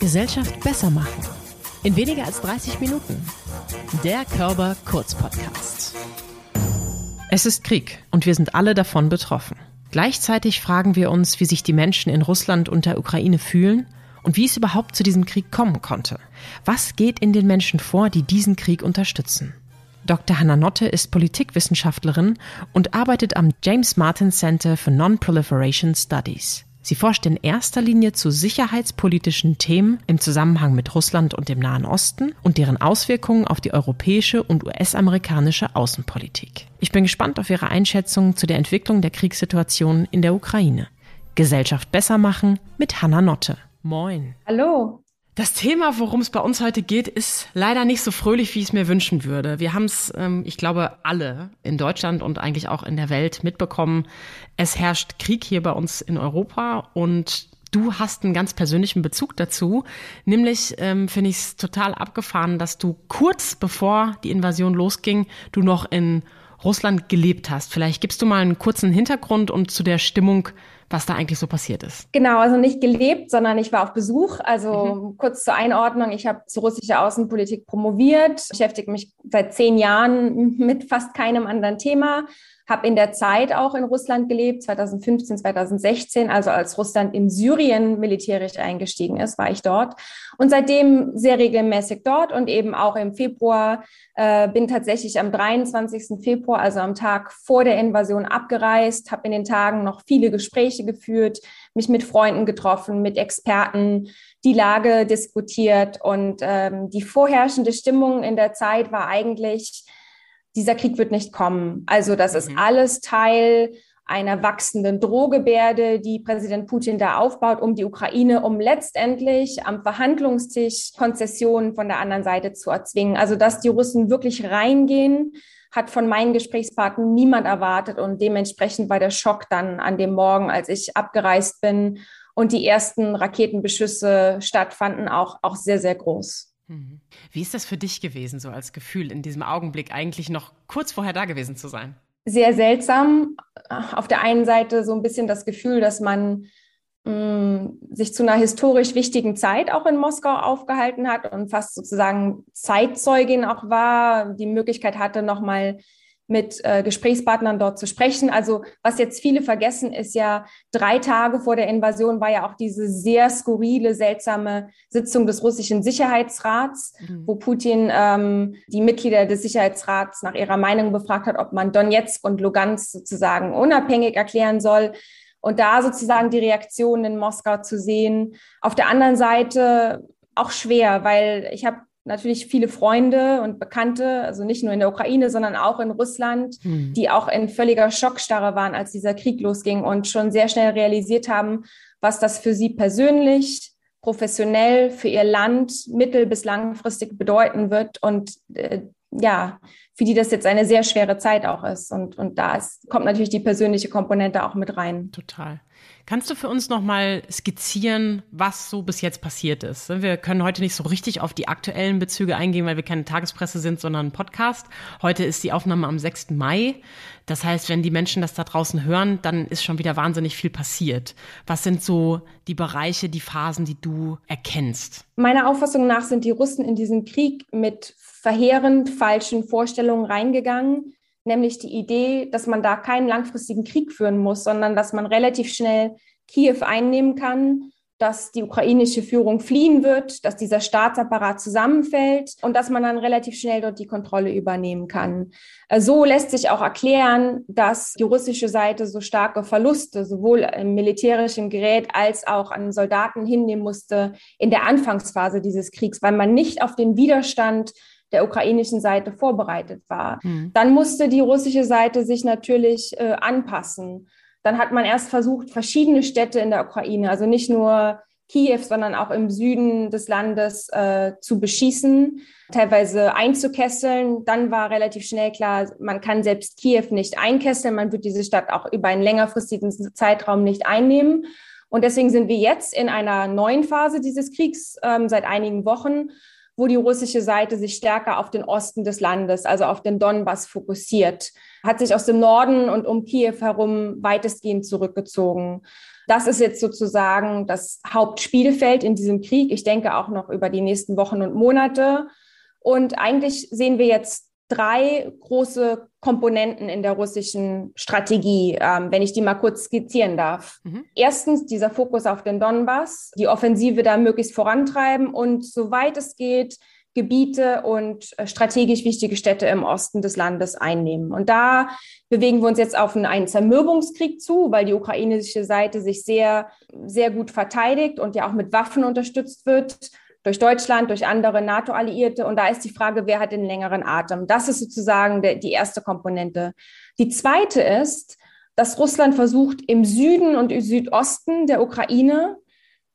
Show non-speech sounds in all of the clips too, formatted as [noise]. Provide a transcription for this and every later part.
Gesellschaft besser machen. In weniger als 30 Minuten. Der Körper Kurz Podcast. Es ist Krieg und wir sind alle davon betroffen. Gleichzeitig fragen wir uns, wie sich die Menschen in Russland und der Ukraine fühlen und wie es überhaupt zu diesem Krieg kommen konnte. Was geht in den Menschen vor, die diesen Krieg unterstützen? Dr. Hannah Notte ist Politikwissenschaftlerin und arbeitet am James Martin Center for Non-Proliferation Studies. Sie forscht in erster Linie zu sicherheitspolitischen Themen im Zusammenhang mit Russland und dem Nahen Osten und deren Auswirkungen auf die europäische und US-amerikanische Außenpolitik. Ich bin gespannt auf Ihre Einschätzung zu der Entwicklung der Kriegssituation in der Ukraine. Gesellschaft besser machen mit Hannah Notte. Moin. Hallo. Das Thema, worum es bei uns heute geht, ist leider nicht so fröhlich, wie ich es mir wünschen würde. Wir haben es, ähm, ich glaube, alle in Deutschland und eigentlich auch in der Welt mitbekommen. Es herrscht Krieg hier bei uns in Europa und du hast einen ganz persönlichen Bezug dazu. Nämlich ähm, finde ich es total abgefahren, dass du kurz bevor die Invasion losging, du noch in Russland gelebt hast. Vielleicht gibst du mal einen kurzen Hintergrund und zu der Stimmung was da eigentlich so passiert ist. Genau, also nicht gelebt, sondern ich war auf Besuch. Also mhm. kurz zur Einordnung, ich habe zur russischer Außenpolitik promoviert, beschäftige mich seit zehn Jahren mit fast keinem anderen Thema, habe in der Zeit auch in Russland gelebt, 2015, 2016, also als Russland in Syrien militärisch eingestiegen ist, war ich dort. Und seitdem sehr regelmäßig dort und eben auch im Februar, äh, bin tatsächlich am 23. Februar, also am Tag vor der Invasion, abgereist, habe in den Tagen noch viele Gespräche geführt, mich mit Freunden getroffen, mit Experten, die Lage diskutiert. Und ähm, die vorherrschende Stimmung in der Zeit war eigentlich, dieser Krieg wird nicht kommen. Also das ist mhm. alles Teil einer wachsenden Drohgebärde, die Präsident Putin da aufbaut, um die Ukraine, um letztendlich am Verhandlungstisch Konzessionen von der anderen Seite zu erzwingen. Also dass die Russen wirklich reingehen, hat von meinen Gesprächspartnern niemand erwartet und dementsprechend war der Schock dann an dem Morgen, als ich abgereist bin und die ersten Raketenbeschüsse stattfanden, auch, auch sehr, sehr groß. Mhm. Wie ist das für dich gewesen, so als Gefühl, in diesem Augenblick eigentlich noch kurz vorher da gewesen zu sein? Sehr seltsam. Auf der einen Seite so ein bisschen das Gefühl, dass man mh, mm, sich zu einer historisch wichtigen Zeit auch in Moskau aufgehalten hat und fast sozusagen Zeitzeugin auch war, die Möglichkeit hatte, nochmal mit äh, Gesprächspartnern dort zu sprechen. Also was jetzt viele vergessen, ist ja, drei Tage vor der Invasion war ja auch diese sehr skurrile, seltsame Sitzung des russischen Sicherheitsrats, mhm. wo Putin ähm, die Mitglieder des Sicherheitsrats nach ihrer Meinung befragt hat, ob man Donetsk und Lugansk sozusagen unabhängig erklären soll. Und da sozusagen die Reaktionen in Moskau zu sehen. Auf der anderen Seite auch schwer, weil ich habe natürlich viele Freunde und Bekannte, also nicht nur in der Ukraine, sondern auch in Russland, mhm. die auch in völliger Schockstarre waren, als dieser Krieg losging und schon sehr schnell realisiert haben, was das für sie persönlich, professionell, für ihr Land mittel- bis langfristig bedeuten wird und äh, ja, für die das jetzt eine sehr schwere Zeit auch ist. Und, und da ist, kommt natürlich die persönliche Komponente auch mit rein. Total. Kannst du für uns nochmal skizzieren, was so bis jetzt passiert ist? Wir können heute nicht so richtig auf die aktuellen Bezüge eingehen, weil wir keine Tagespresse sind, sondern ein Podcast. Heute ist die Aufnahme am 6. Mai. Das heißt, wenn die Menschen das da draußen hören, dann ist schon wieder wahnsinnig viel passiert. Was sind so die Bereiche, die Phasen, die du erkennst? Meiner Auffassung nach sind die Russen in diesen Krieg mit verheerend falschen Vorstellungen reingegangen nämlich die Idee, dass man da keinen langfristigen Krieg führen muss, sondern dass man relativ schnell Kiew einnehmen kann, dass die ukrainische Führung fliehen wird, dass dieser Staatsapparat zusammenfällt und dass man dann relativ schnell dort die Kontrolle übernehmen kann. Äh, so lässt sich auch erklären, dass die russische Seite so starke Verluste sowohl im militärischen Gerät als auch an Soldaten hinnehmen musste in der Anfangsphase dieses Kriegs, weil man nicht auf den Widerstand der ukrainischen Seite vorbereitet war. Mhm. Dann musste die russische Seite sich natürlich äh, anpassen. Dann hat man erst versucht, verschiedene Städte in der Ukraine, also nicht nur Kiew, sondern auch im Süden des Landes äh, zu beschießen, teilweise einzukesseln. Dann war relativ schnell klar, man kann selbst Kiew nicht einkesseln, man wird diese Stadt auch über einen längerfristigen Zeitraum nicht einnehmen. Und deswegen sind wir jetzt in einer neuen Phase dieses Kriegs ähm, seit einigen Wochen, wo die russische Seite sich stärker auf den Osten des Landes, also auf den Donbass fokussiert, hat sich aus dem Norden und um Kiew herum weitestgehend zurückgezogen. Das ist jetzt sozusagen das Hauptspielfeld in diesem Krieg. Ich denke auch noch über die nächsten Wochen und Monate. Und eigentlich sehen wir jetzt drei große Komponenten in der russischen Strategie, ähm, wenn ich die mal kurz skizzieren darf. Mhm. Erstens dieser Fokus auf den Donbass, die Offensive da möglichst vorantreiben und soweit es geht, Gebiete und äh, strategisch wichtige Städte im Osten des Landes einnehmen. Und da bewegen wir uns jetzt auf einen Zermürbungskrieg zu, weil die ukrainische Seite sich sehr, sehr gut verteidigt und ja auch mit Waffen unterstützt wird durch Deutschland, durch andere NATO-Alliierte. Und da ist die Frage, wer hat den längeren Atem? Das ist sozusagen der, die erste Komponente. Die zweite ist, dass Russland versucht, im Süden und im Südosten der Ukraine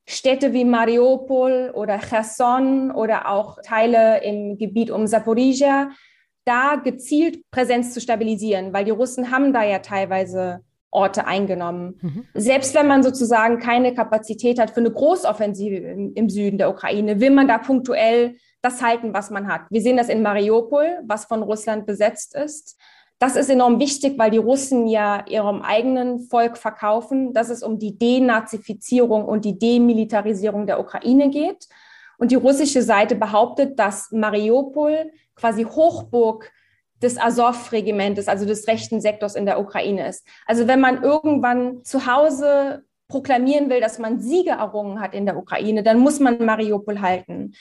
Städte wie Mariupol oder Cherson oder auch Teile im Gebiet um Saporizhia da gezielt Präsenz zu stabilisieren, weil die Russen haben da ja teilweise Orte eingenommen. Mhm. Selbst wenn man sozusagen keine Kapazität hat für eine Großoffensive im, im, Süden der Ukraine, will man da punktuell das halten, was man hat. Wir sehen das in Mariupol, was von Russland besetzt ist. Das ist enorm wichtig, weil die Russen ja ihrem eigenen Volk verkaufen, dass es um die Denazifizierung und die Demilitarisierung der Ukraine geht. Und die russische Seite behauptet, dass Mariupol quasi Hochburg des Azov-Regimentes, also des rechten Sektors in der Ukraine ist. Also wenn man irgendwann zu Hause proklamieren will, dass man Siege errungen hat in der Ukraine, dann muss man Mariupol halten.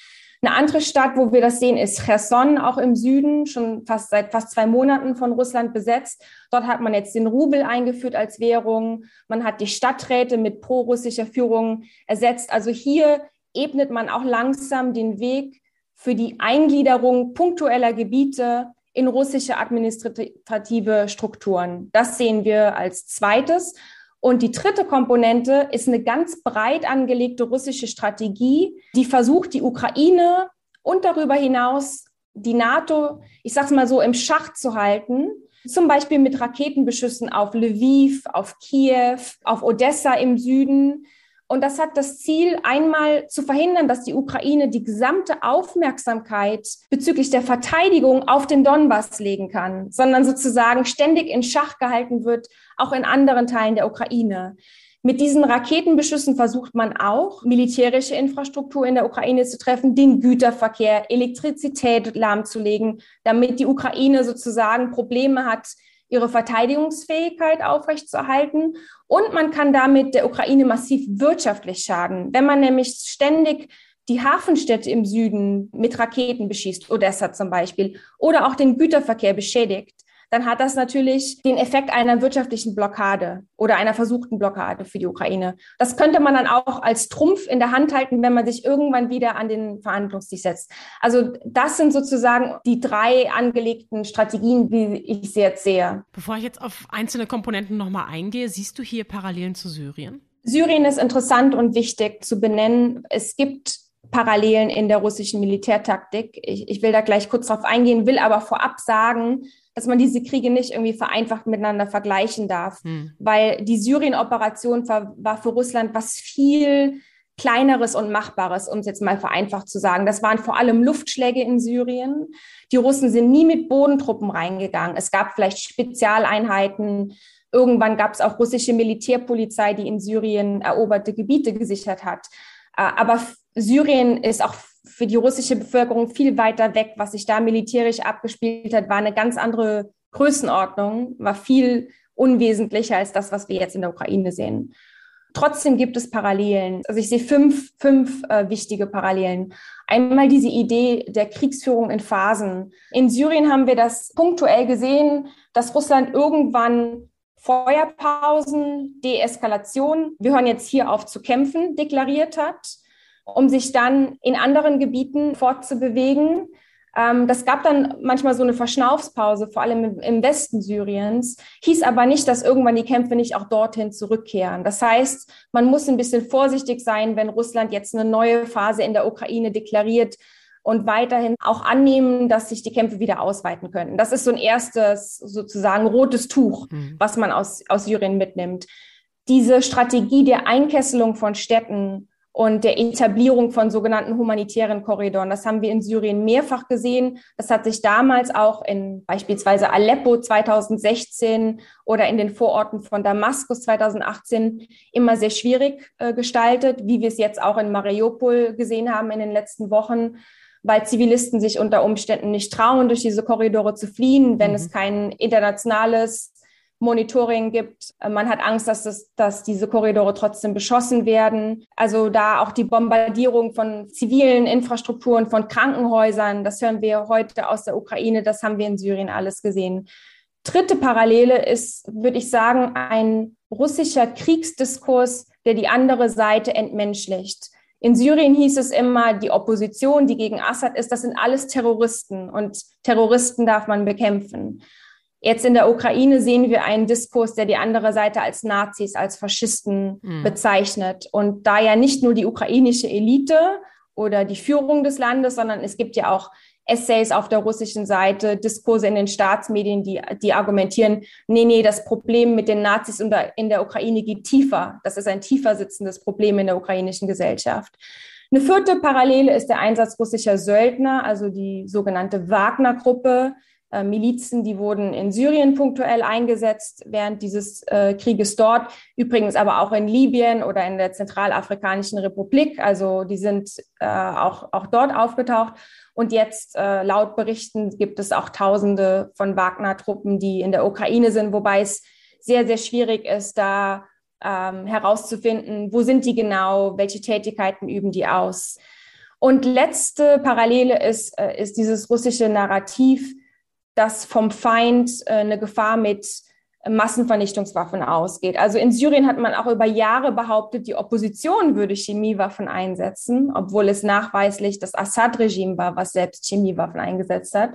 Eine andere Stadt, wo wir das sehen, ist Cherson, auch im Süden, schon fast seit fast zwei Monaten von Russland besetzt. Dort hat man jetzt den Rubel eingeführt als Währung. Man hat die Stadträte mit prorussischer Führung ersetzt. Also hier ebnet man auch langsam den Weg für die Eingliederung punktueller Gebiete in russische administrative Strukturen. Das sehen wir als zweites. Und die dritte Komponente ist eine ganz breit angelegte russische Strategie, die versucht, die Ukraine und darüber hinaus die NATO, ich sage es mal so, im Schach zu halten. Zum Beispiel mit Raketenbeschüssen auf Lviv, auf Kiew, auf Odessa im Süden, und das hat das Ziel, einmal zu verhindern, dass die Ukraine die gesamte Aufmerksamkeit bezüglich der Verteidigung auf den Donbass legen kann, sondern sozusagen ständig in Schach gehalten wird, auch in anderen Teilen der Ukraine. Mit diesen Raketenbeschüssen versucht man auch, militärische Infrastruktur in der Ukraine zu treffen, den Güterverkehr, Elektrizität lahmzulegen, damit die Ukraine sozusagen Probleme hat, ihre Verteidigungsfähigkeit aufrechtzuerhalten. Und man kann damit der Ukraine massiv wirtschaftlich schaden. Wenn man nämlich ständig die Hafenstädte im Süden mit Raketen beschießt, Odessa zum Beispiel, oder auch den Güterverkehr beschädigt, dann hat das natürlich den Effekt einer wirtschaftlichen Blockade oder einer versuchten Blockade für die Ukraine. Das könnte man dann auch als Trumpf in der Hand halten, wenn man sich irgendwann wieder an den Verhandlungstisch setzt. Also das sind sozusagen die drei angelegten Strategien, wie ich sie jetzt sehe. Bevor ich jetzt auf einzelne Komponenten nochmal eingehe, siehst du hier Parallelen zu Syrien? Syrien ist interessant und wichtig zu benennen. Es gibt Parallelen in der russischen Militärtaktik. Ich, ich will da gleich kurz drauf eingehen, will aber vorab sagen, dass man diese Kriege nicht irgendwie vereinfacht miteinander vergleichen darf, hm. weil die Syrien-Operation war, war für Russland was viel Kleineres und Machbares, um es jetzt mal vereinfacht zu sagen. Das waren vor allem Luftschläge in Syrien. Die Russen sind nie mit Bodentruppen reingegangen. Es gab vielleicht Spezialeinheiten. Irgendwann gab es auch russische Militärpolizei, die in Syrien eroberte Gebiete gesichert hat. Äh, aber Syrien ist auch für die russische Bevölkerung viel weiter weg. Was sich da militärisch abgespielt hat, war eine ganz andere Größenordnung, war viel unwesentlicher als das, was wir jetzt in der Ukraine sehen. Trotzdem gibt es Parallelen. Also ich sehe fünf, fünf äh, wichtige Parallelen. Einmal diese Idee der Kriegsführung in Phasen. In Syrien haben wir das punktuell gesehen, dass Russland irgendwann Feuerpausen, Deeskalation, wir hören jetzt hier auf zu kämpfen, deklariert hat um sich dann in anderen Gebieten fortzubewegen. Ähm, das gab dann manchmal so eine Verschnaufspause, vor allem im, Westen Syriens, hieß aber nicht, dass irgendwann die Kämpfe nicht auch dorthin zurückkehren. Das heißt, man muss ein bisschen vorsichtig sein, wenn Russland jetzt eine neue Phase in der Ukraine deklariert und weiterhin auch annehmen, dass sich die Kämpfe wieder ausweiten könnten. Das ist so ein erstes sozusagen rotes Tuch, mhm. was man aus, aus Syrien mitnimmt. Diese Strategie der Einkesselung von Städten und der Etablierung von sogenannten humanitären Korridoren. Das haben wir in Syrien mehrfach gesehen. Das hat sich damals auch in beispielsweise Aleppo 2016 oder in den Vororten von Damaskus 2018 immer sehr schwierig äh, gestaltet, wie wir es jetzt auch in Mariupol gesehen haben in den letzten Wochen weil Zivilisten sich unter Umständen nicht trauen, durch diese Korridore zu fliehen, wenn mhm. es kein internationales Monitoring gibt. Man hat Angst, dass, das, dass diese Korridore trotzdem beschossen werden. Also da auch die Bombardierung von zivilen Infrastrukturen, von Krankenhäusern, das hören wir heute aus der Ukraine, das haben wir in Syrien alles gesehen. Dritte Parallele ist, würde ich sagen, ein russischer Kriegsdiskurs, der die andere Seite entmenschlicht. In Syrien hieß es immer, die Opposition, die gegen Assad ist, das sind alles Terroristen und Terroristen darf man bekämpfen. Jetzt in der Ukraine sehen wir einen Diskurs, der die andere Seite als Nazis, als Faschisten mhm. bezeichnet. Und da ja nicht nur die ukrainische Elite oder die Führung des Landes, sondern es gibt ja auch Essays auf der russischen Seite, Diskurse in den Staatsmedien, die, die argumentieren, nee, nee, das Problem mit den Nazis in der Ukraine geht tiefer. Das ist ein tiefer sitzendes Problem in der ukrainischen Gesellschaft. Eine vierte Parallele ist der Einsatz russischer Söldner, also die sogenannte Wagner-Gruppe, Milizen, die wurden in Syrien punktuell eingesetzt während dieses äh, Krieges dort, übrigens aber auch in Libyen oder in der Zentralafrikanischen Republik. Also die sind äh, auch, auch dort aufgetaucht. Und jetzt äh, laut Berichten gibt es auch Tausende von Wagner-Truppen, die in der Ukraine sind, wobei es sehr, sehr schwierig ist, da ähm, herauszufinden, wo sind die genau, welche Tätigkeiten üben die aus. Und letzte Parallele ist, äh, ist dieses russische Narrativ, dass vom Feind äh, eine Gefahr mit Massenvernichtungswaffen ausgeht. Also in Syrien hat man auch über Jahre behauptet, die Opposition würde Chemiewaffen einsetzen, obwohl es nachweislich das Assad-Regime war, was selbst Chemiewaffen eingesetzt hat.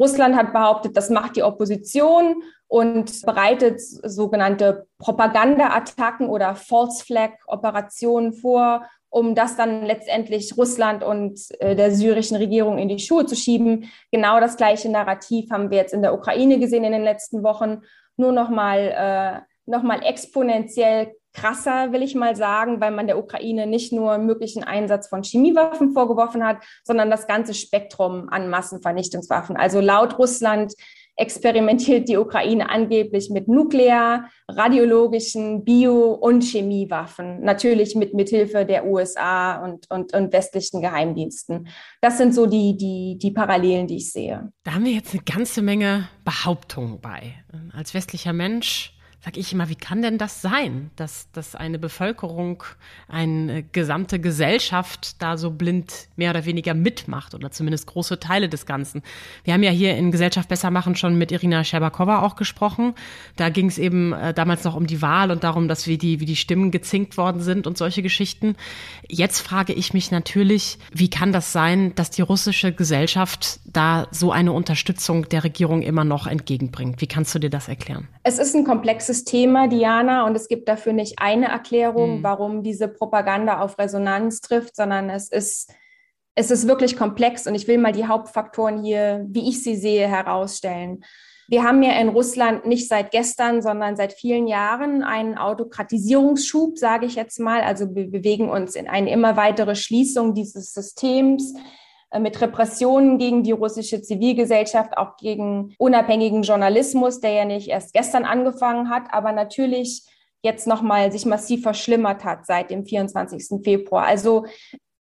Russland hat behauptet, das macht die Opposition und bereitet sogenannte Propaganda-Attacken oder False Flag-Operationen vor, um das dann letztendlich Russland und äh, der syrischen Regierung in die Schuhe zu schieben. Genau das gleiche Narrativ haben wir jetzt in der Ukraine gesehen in den letzten Wochen, nur noch mal, äh, noch mal exponentiell krasser, will ich mal sagen, weil man der Ukraine nicht nur möglichen Einsatz von Chemiewaffen vorgeworfen hat, sondern das ganze Spektrum an Massenvernichtungswaffen. Also laut Russland experimentiert die Ukraine angeblich mit nuklear, radiologischen, Bio- und Chemiewaffen, natürlich mit Mithilfe der USA und, und, und westlichen Geheimdiensten. Das sind so die, die, die Parallelen, die ich sehe. Da haben wir jetzt eine ganze Menge Behauptungen bei. Als westlicher Mensch sage ich immer, wie kann denn das sein, dass, dass eine Bevölkerung, eine gesamte Gesellschaft da so blind mehr oder weniger mitmacht oder zumindest große Teile des Ganzen. Wir haben ja hier in Gesellschaft besser machen schon mit Irina Scherbakova auch gesprochen. Da ging es eben äh, damals noch um die Wahl und darum, dass wie die, wie die Stimmen gezinkt worden sind und solche Geschichten. Jetzt frage ich mich natürlich, wie kann das sein, dass die russische Gesellschaft da so eine Unterstützung der Regierung immer noch entgegenbringt? Wie kannst du dir das erklären? Es ist ein komplexes komplexes Thema, Diana, und es gibt dafür nicht eine Erklärung, mhm. warum diese Propaganda auf Resonanz trifft, sondern es ist, es ist wirklich komplex und ich will mal die Hauptfaktoren hier, wie ich sie sehe, herausstellen. Wir haben ja in Russland nicht seit gestern, sondern seit vielen Jahren einen Autokratisierungsschub, sage ich jetzt mal. Also wir bewegen uns in eine immer weitere Schließung dieses Systems. Äh, mit Repressionen gegen die russische Zivilgesellschaft, auch gegen unabhängigen Journalismus, der ja nicht erst gestern angefangen hat, aber natürlich jetzt nochmal sich massiv verschlimmert hat seit dem 24. Februar. Also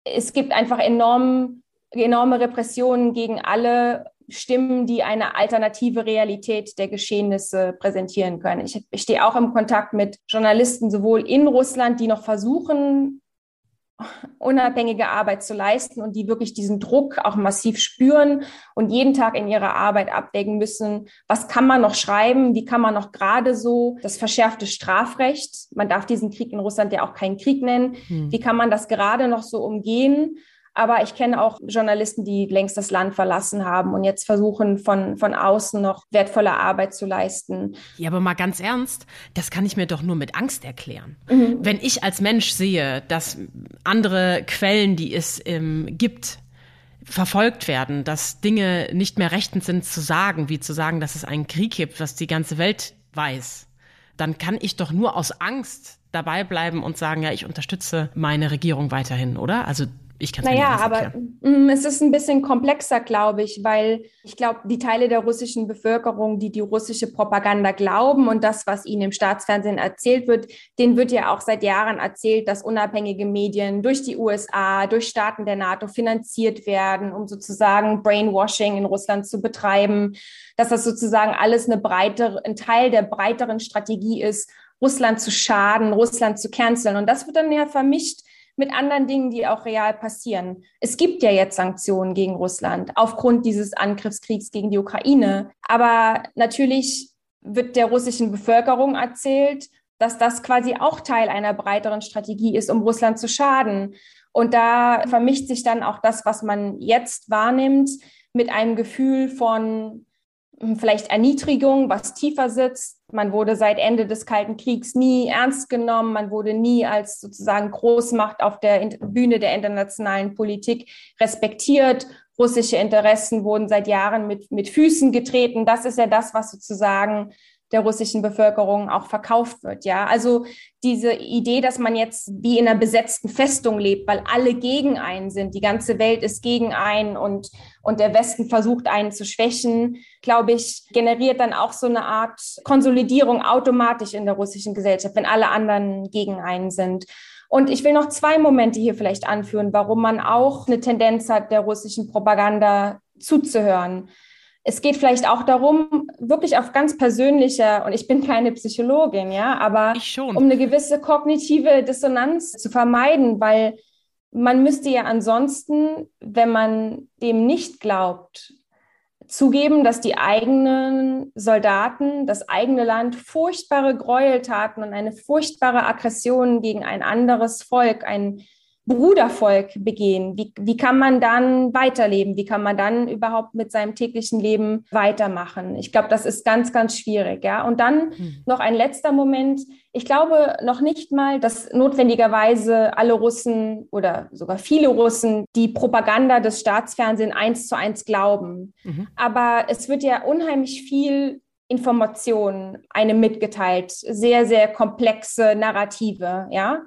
es gibt einfach enorm, enorme Repressionen gegen alle Stimmen, die eine alternative Realität der Geschehnisse präsentieren können. Ich, ich stehe auch im Kontakt mit Journalisten sowohl in Russland, die noch versuchen, unabhängige Arbeit zu leisten und die wirklich diesen Druck auch massiv spüren und jeden Tag in ihrer Arbeit abwägen müssen, was kann man noch schreiben, wie kann man noch gerade so das verschärfte Strafrecht, man darf diesen Krieg in Russland ja auch keinen Krieg nennen, hm. wie kann man das gerade noch so umgehen aber ich kenne auch Journalisten, die längst das Land verlassen haben und jetzt versuchen, von, von außen noch wertvolle Arbeit zu leisten. Ja, aber mal ganz ernst, das kann ich mir doch nur mit Angst erklären. Mhm. Wenn ich als Mensch sehe, dass andere Quellen, die es ähm, gibt, verfolgt werden, dass Dinge nicht mehr rechtens sind zu sagen, wie zu sagen, dass es einen Krieg gibt, was die ganze Welt weiß dann kann ich doch nur aus Angst dabei bleiben und sagen, ja, ich unterstütze meine Regierung weiterhin, oder? Also ich kann es Naja, aber mm, es ist ein bisschen komplexer, glaube ich, weil ich glaube, die Teile der russischen Bevölkerung, die die russische Propaganda glauben und das, was ihnen im Staatsfernsehen erzählt wird, denen wird ja auch seit Jahren erzählt, dass unabhängige Medien durch die USA, durch Staaten der NATO finanziert werden, um sozusagen Brainwashing in Russland zu betreiben, dass das sozusagen alles eine breitere, ein Teil der breiteren Strategie ist, Russland zu schaden, Russland zu canceln. Und das wird dann ja vermischt mit anderen Dingen, die auch real passieren. Es gibt ja jetzt Sanktionen gegen Russland aufgrund dieses Angriffskriegs gegen die Ukraine. Aber natürlich wird der russischen Bevölkerung erzählt, dass das quasi auch Teil einer breiteren Strategie ist, um Russland zu schaden. Und da vermischt sich dann auch das, was man jetzt wahrnimmt, mit einem Gefühl von vielleicht Erniedrigung, was tiefer sitzt. Man wurde seit Ende des Kalten Kriegs nie ernst genommen. Man wurde nie als sozusagen Großmacht auf der Bühne der internationalen Politik respektiert. Russische Interessen wurden seit Jahren mit, mit Füßen getreten. Das ist ja das, was sozusagen der russischen Bevölkerung auch verkauft wird. Ja, also diese Idee, dass man jetzt wie in einer besetzten Festung lebt, weil alle gegen einen sind, die ganze Welt ist gegen einen und, und der Westen versucht einen zu schwächen, glaube ich, generiert dann auch so eine Art Konsolidierung automatisch in der russischen Gesellschaft, wenn alle anderen gegen einen sind. Und ich will noch zwei Momente hier vielleicht anführen, warum man auch eine Tendenz hat, der russischen Propaganda zuzuhören es geht vielleicht auch darum, wirklich auf ganz persönlicher, und ich bin keine Psychologin, ja, aber um eine gewisse kognitive Dissonanz zu vermeiden, weil man müsste ja ansonsten, wenn man dem nicht glaubt, zugeben, dass die eigenen Soldaten, das eigene Land furchtbare Gräueltaten und eine furchtbare Aggression gegen ein anderes Volk, ein Brudervolk begehen? Wie, wie kann man dann weiterleben? Wie kann man dann überhaupt mit seinem täglichen Leben weitermachen? Ich glaube, das ist ganz, ganz schwierig. Ja? Und dann hm. noch ein letzter Moment. Ich glaube noch nicht mal, dass notwendigerweise alle Russen oder sogar viele Russen die Propaganda des Staatsfernsehens eins zu eins glauben. Mhm. Aber es wird ja unheimlich viel Information einem mitgeteilt, sehr, sehr komplexe Narrative, ja.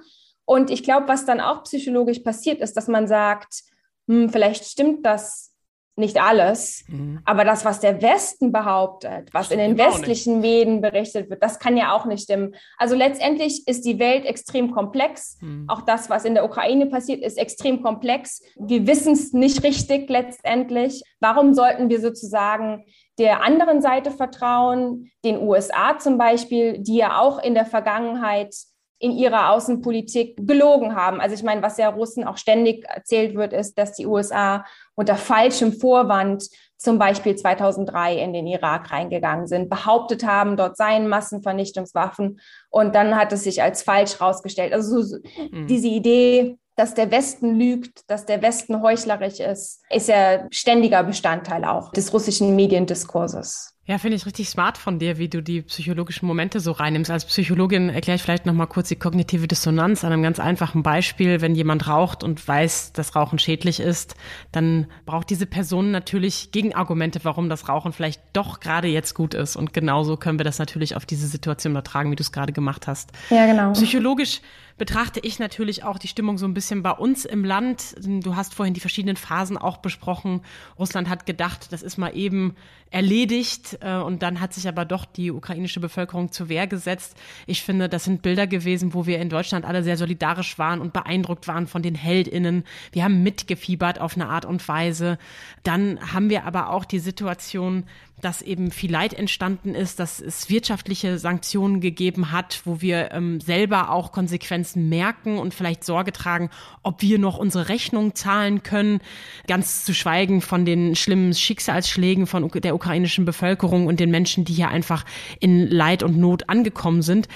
Und ich glaube, was dann auch psychologisch passiert, ist, dass man sagt, hm, vielleicht stimmt das nicht alles, mhm. aber das, was der Westen behauptet, was in den westlichen Medien berichtet wird, das kann ja auch nicht stimmen. Also letztendlich ist die Welt extrem komplex. Mhm. Auch das, was in der Ukraine passiert, ist extrem komplex. Wir wissen es nicht richtig letztendlich. Warum sollten wir sozusagen der anderen Seite vertrauen, den USA zum Beispiel, die ja auch in der Vergangenheit in ihrer Außenpolitik gelogen haben. Also ich meine, was ja Russen auch ständig erzählt wird, ist, dass die USA unter falschem Vorwand zum Beispiel 2003 in den Irak reingegangen sind, behauptet haben, dort seien Massenvernichtungswaffen und dann hat es sich als falsch rausgestellt. Also so, mhm. diese Idee, dass der Westen lügt, dass der Westen heuchlerisch ist, ist ja ständiger Bestandteil auch des russischen Mediendiskurses. Ja, finde ich richtig smart von dir, wie du die psychologischen Momente so reinnimmst. Als Psychologin erkläre ich vielleicht nochmal kurz die kognitive Dissonanz an einem ganz einfachen Beispiel. Wenn jemand raucht und weiß, dass Rauchen schädlich ist, dann braucht diese Person natürlich Gegenargumente, warum das Rauchen vielleicht doch gerade jetzt gut ist. Und genauso können wir das natürlich auf diese Situation übertragen, wie du es gerade gemacht hast. Ja, genau. Psychologisch betrachte ich natürlich auch die Stimmung so ein bisschen bei uns im Land. Du hast vorhin die verschiedenen Phasen auch besprochen. Russland hat gedacht, das ist mal eben erledigt äh, und dann hat sich aber doch die ukrainische Bevölkerung zur Wehr gesetzt. Ich finde, das sind Bilder gewesen, wo wir in Deutschland alle sehr solidarisch waren und beeindruckt waren von den Heldinnen. Wir haben mitgefiebert auf eine Art und Weise. Dann haben wir aber auch die Situation, dass eben viel Leid entstanden ist, dass es wirtschaftliche Sanktionen gegeben hat, wo wir ähm, selber auch Konsequenzen merken und vielleicht Sorge tragen, ob wir noch unsere Rechnung zahlen können. Ganz zu schweigen von den schlimmen Schicksalsschlägen von der ukrainischen Bevölkerung und den Menschen, die hier einfach in Leid und Not angekommen sind.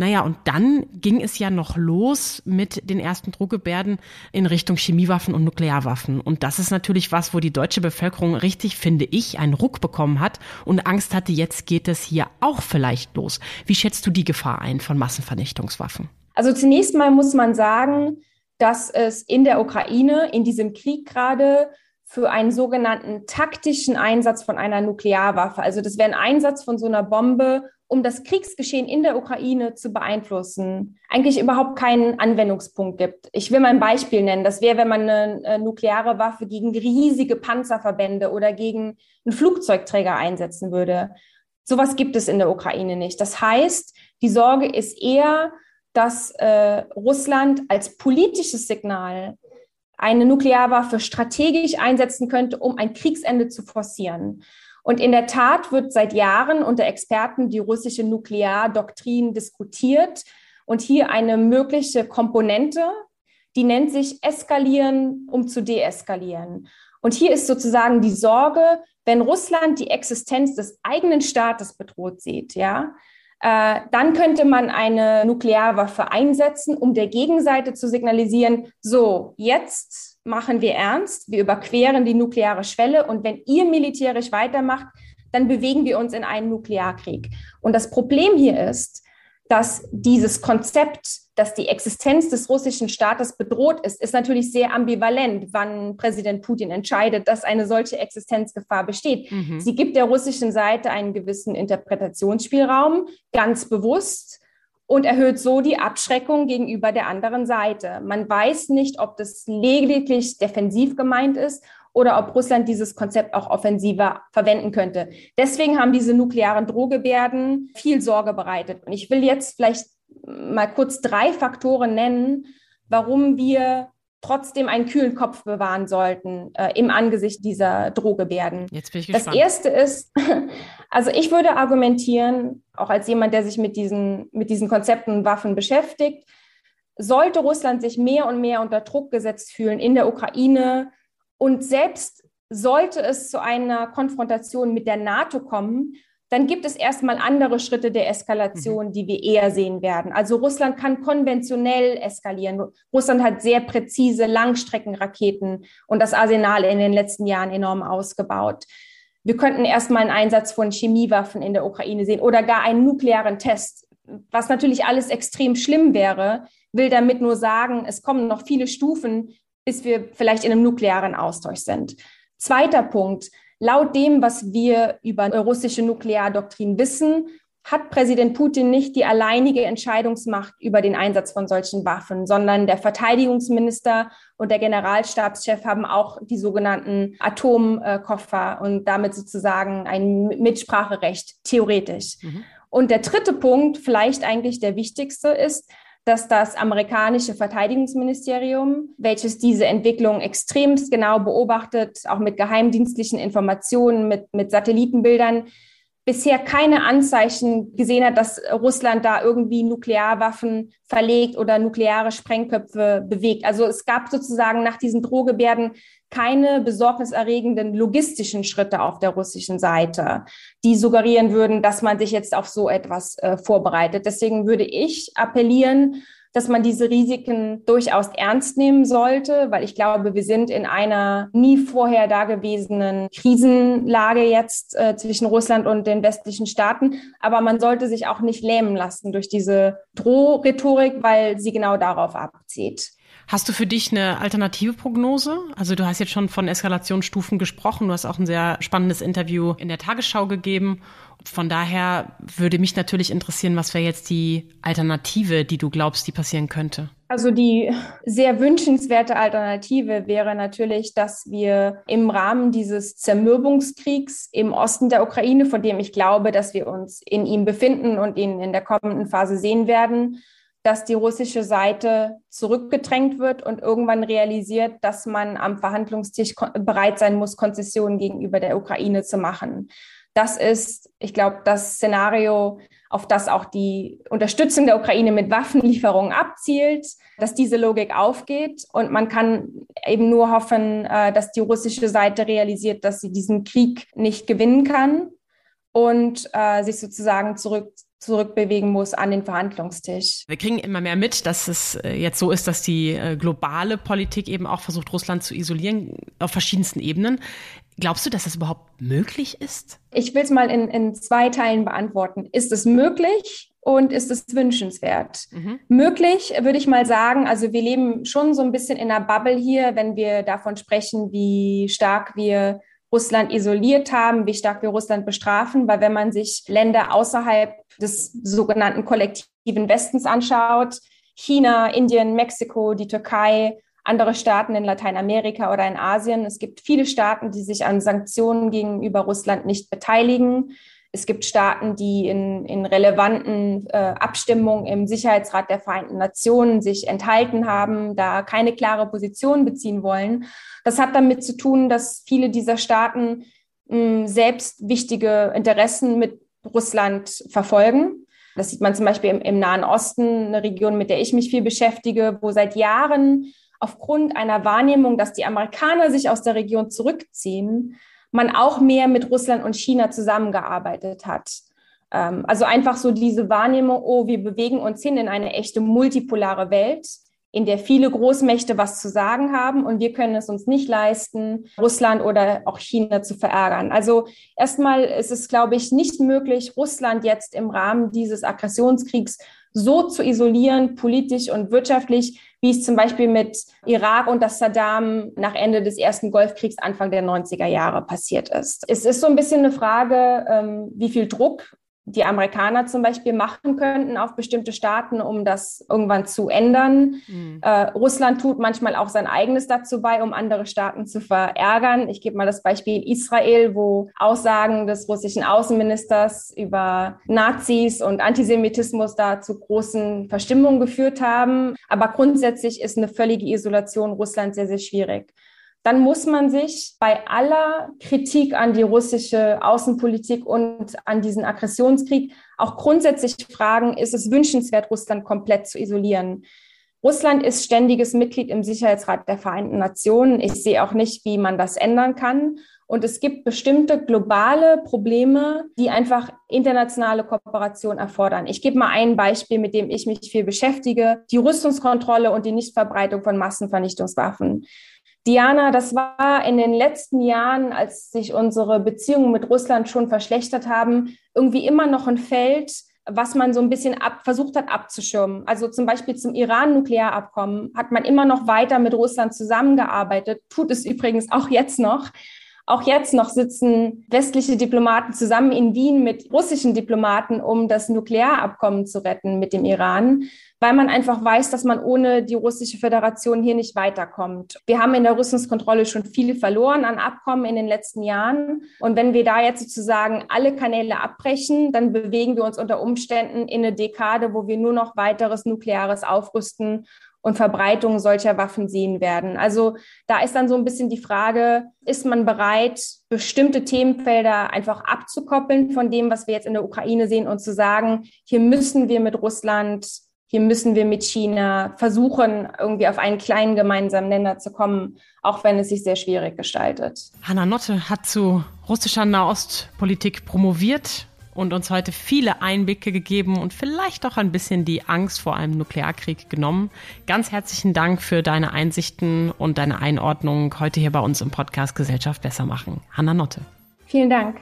Naja, und dann ging es ja noch los mit den ersten Drohgebärden in Richtung Chemiewaffen und Nuklearwaffen. Und das ist natürlich was, wo die deutsche Bevölkerung richtig, finde ich, einen Ruck bekommen hat und Angst hatte, jetzt geht es hier auch vielleicht los. Wie schätzt du die Gefahr ein von Massenvernichtungswaffen? Also zunächst mal muss man sagen, dass es in der Ukraine, in diesem Krieg gerade, für einen sogenannten taktischen Einsatz von einer Nuklearwaffe. Also das wäre ein Einsatz von so einer Bombe, um das Kriegsgeschehen in der Ukraine zu beeinflussen, eigentlich überhaupt keinen Anwendungspunkt gibt. Ich will mal ein Beispiel nennen. Das wäre, wenn man eine, nukleare Waffe gegen riesige Panzerverbände oder gegen einen Flugzeugträger einsetzen würde. Sowas gibt es in der Ukraine nicht. Das heißt, die Sorge ist eher, dass äh, Russland als politisches Signal eine Nuklearwaffe strategisch einsetzen könnte, um ein Kriegsende zu forcieren. Und in der Tat wird seit Jahren unter Experten die russische Nukleardoktrin diskutiert und hier eine mögliche Komponente, die nennt sich eskalieren, um zu deeskalieren. Und hier ist sozusagen die Sorge, wenn Russland die Existenz des eigenen Staates bedroht sieht, ja, äh, dann könnte man eine Nuklearwaffe einsetzen, um der Gegenseite zu signalisieren, so, jetzt machen wir ernst, wir überqueren die nukleare Schwelle und wenn ihr militärisch weitermacht, dann bewegen wir uns in einen Nuklearkrieg. Und das Problem hier ist, dass dieses Konzept, dass die Existenz des russischen Staates bedroht ist, ist natürlich sehr ambivalent, wann Präsident Putin entscheidet, dass eine solche Existenzgefahr besteht. Mhm. Sie gibt der russischen Seite einen gewissen Interpretationsspielraum, ganz bewusst und erhöht so die Abschreckung gegenüber der anderen Seite. Man weiß nicht, ob das lediglich defensiv gemeint ist oder ob Russland dieses Konzept auch offensiver verwenden könnte. Deswegen haben diese nuklearen Drohgebärden viel Sorge bereitet. Und ich will jetzt vielleicht mal kurz drei Faktoren nennen, warum wir trotzdem einen kühlen Kopf bewahren sollten äh, im Angesicht dieser Drohgebärden. Jetzt bin ich gespannt. Das erste ist, [laughs] also ich würde argumentieren, auch als jemand, der sich mit diesen, mit diesen Konzepten und Waffen beschäftigt, sollte Russland sich mehr und mehr unter Druck gesetzt fühlen in der Ukraine und selbst sollte es zu einer Konfrontation mit der NATO kommen, dann gibt es erstmal andere Schritte der Eskalation, mhm. die wir eher sehen werden. Also Russland kann konventionell eskalieren. Russland hat sehr präzise Langstreckenraketen und das Arsenal in den letzten Jahren enorm ausgebaut. Wir könnten erstmal einen Einsatz von Chemiewaffen in der Ukraine sehen oder gar einen nuklearen Test, was natürlich alles extrem schlimm wäre, will damit nur sagen, es kommen noch viele Stufen, bis wir vielleicht in einem nuklearen Austausch sind. Zweiter Punkt, Laut dem, was wir über russische Nukleardoktrin wissen, hat Präsident Putin nicht die alleinige Entscheidungsmacht über den Einsatz von solchen Waffen, sondern der Verteidigungsminister und der Generalstabschef haben auch die sogenannten Atomkoffer und damit sozusagen ein Mitspracherecht, theoretisch. Mhm. Und der dritte Punkt, vielleicht eigentlich der wichtigste, ist, dass das amerikanische Verteidigungsministerium, welches diese Entwicklung extremst genau beobachtet, auch mit geheimdienstlichen Informationen, mit, mit Satellitenbildern, bisher keine Anzeichen gesehen hat, dass Russland da irgendwie Nuklearwaffen verlegt oder nukleare Sprengköpfe bewegt. Also es gab sozusagen nach diesen Drohgebärden keine besorgniserregenden logistischen Schritte auf der russischen Seite, die suggerieren würden, dass man sich jetzt auf so etwas äh, vorbereitet. Deswegen würde ich appellieren, dass man diese Risiken durchaus ernst nehmen sollte, weil ich glaube, wir sind in einer nie vorher dagewesenen Krisenlage jetzt äh, zwischen Russland und den westlichen Staaten. Aber man sollte sich auch nicht lähmen lassen durch diese Drohrhetorik, weil sie genau darauf abzieht. Hast du für dich eine alternative Prognose? Also du hast jetzt schon von Eskalationsstufen gesprochen. Du hast auch ein sehr spannendes Interview in der Tagesschau gegeben. Von daher würde mich natürlich interessieren, was wäre jetzt die Alternative, die du glaubst, die passieren könnte? Also die sehr wünschenswerte Alternative wäre natürlich, dass wir im Rahmen dieses Zermürbungskriegs im Osten der Ukraine, von dem ich glaube, dass wir uns in ihm befinden und ihn in der kommenden Phase sehen werden, dass die russische Seite zurückgedrängt wird und irgendwann realisiert, dass man am Verhandlungstisch bereit sein muss, Konzessionen gegenüber der Ukraine zu machen. Das ist, ich glaube, das Szenario, auf das auch die Unterstützung der Ukraine mit Waffenlieferungen abzielt, dass diese Logik aufgeht. Und man kann eben nur hoffen, äh, dass die russische Seite realisiert, dass sie diesen Krieg nicht gewinnen kann und äh, sich sozusagen zurück zurückbewegen muss an den Verhandlungstisch. Wir kriegen immer mehr mit, dass es äh, jetzt so ist, dass die äh, globale Politik eben auch versucht, Russland zu isolieren auf verschiedensten Ebenen. Glaubst du, dass das überhaupt möglich ist? Ich will es mal in, in zwei Teilen beantworten. Ist es möglich? und ist es wünschenswert? Mhm. Möglich, würde ich mal sagen. Also wir leben schon so ein bisschen in einer Bubble hier, wenn wir davon sprechen, wie stark wir Russland isoliert haben, wie stark wir Russland bestrafen, weil wenn man sich Länder außerhalb des sogenannten kollektiven Westens anschaut, China, Indien, Mexiko, die Türkei, andere Staaten in Lateinamerika oder in Asien. Es gibt viele Staaten, die sich an Sanktionen gegenüber Russland nicht beteiligen. Es gibt Staaten, die in, in relevanten äh, Abstimmungen im Sicherheitsrat der Vereinten Nationen sich enthalten haben, da keine klare Position beziehen wollen. Das hat damit zu tun, dass viele dieser Staaten mh, selbst wichtige Interessen mit Russland verfolgen. Das sieht man zum Beispiel im, im Nahen Osten, eine Region, mit der ich mich viel beschäftige, wo seit Jahren aufgrund einer Wahrnehmung, dass die Amerikaner sich aus der Region zurückziehen, man auch mehr mit Russland und China zusammengearbeitet hat. Ähm, also einfach so diese Wahrnehmung, oh, wir bewegen uns hin in eine echte multipolare Welt, in der viele Großmächte was zu sagen haben und wir können es uns nicht leisten, Russland oder auch China zu verärgern. Also erstmal ist es, glaube ich, nicht möglich, Russland jetzt im Rahmen dieses Aggressionskriegs so zu isolieren, politisch und wirtschaftlich, wie es zum Beispiel mit Irak und das Saddam nach Ende des ersten Golfkriegs Anfang der 90er Jahre passiert ist. Es ist so ein bisschen eine Frage, ähm, wie viel Druck die Amerikaner zum Beispiel machen könnten auf bestimmte Staaten, um das irgendwann zu ändern. Mhm. Äh, Russland tut manchmal auch sein eigenes dazu bei, um andere Staaten zu verärgern. Ich gebe mal das Beispiel Israel, wo Aussagen des russischen Außenministers über Nazis und Antisemitismus da zu großen Verstimmungen geführt haben. Aber grundsätzlich ist eine völlige Isolation Russlands sehr, sehr schwierig dann muss man sich bei aller Kritik an die russische Außenpolitik und an diesen Aggressionskrieg auch grundsätzlich fragen, ist es wünschenswert, Russland komplett zu isolieren? Russland ist ständiges Mitglied im Sicherheitsrat der Vereinten Nationen. Ich sehe auch nicht, wie man das ändern kann. Und es gibt bestimmte globale Probleme, die einfach internationale Kooperation erfordern. Ich gebe mal ein Beispiel, mit dem ich mich viel beschäftige. Die Rüstungskontrolle und die Nichtverbreitung von Massenvernichtungswaffen. Diana, das war in den letzten Jahren, als sich unsere Beziehungen mit Russland schon verschlechtert haben, irgendwie immer noch ein Feld, was man so ein bisschen ab, versucht hat abzuschirmen. Also zum Beispiel zum Iran-Nuklearabkommen hat man immer noch weiter mit Russland zusammengearbeitet, tut es übrigens auch jetzt noch. Auch jetzt noch sitzen westliche Diplomaten zusammen in Wien mit russischen Diplomaten, um das Nuklearabkommen zu retten mit dem Iran, weil man einfach weiß, dass man ohne die russische Föderation hier nicht weiterkommt. Wir haben in der Rüstungskontrolle schon viel verloren an Abkommen in den letzten Jahren. Und wenn wir da jetzt sozusagen alle Kanäle abbrechen, dann bewegen wir uns unter Umständen in eine Dekade, wo wir nur noch weiteres nukleares Aufrüsten und Verbreitung solcher Waffen sehen werden. Also da ist dann so ein bisschen die Frage, ist man bereit, bestimmte Themenfelder einfach abzukoppeln von dem, was wir jetzt in der Ukraine sehen und zu sagen, hier müssen wir mit Russland, hier müssen wir mit China versuchen, irgendwie auf einen kleinen gemeinsamen Nenner zu kommen, auch wenn es sich sehr schwierig gestaltet. Hanna Notte hat zu russischer Nahostpolitik promoviert und uns heute viele Einblicke gegeben und vielleicht auch ein bisschen die Angst vor einem Nuklearkrieg genommen. Ganz herzlichen Dank für deine Einsichten und deine Einordnung heute hier bei uns im Podcast Gesellschaft besser machen. Hanna Notte. Vielen Dank.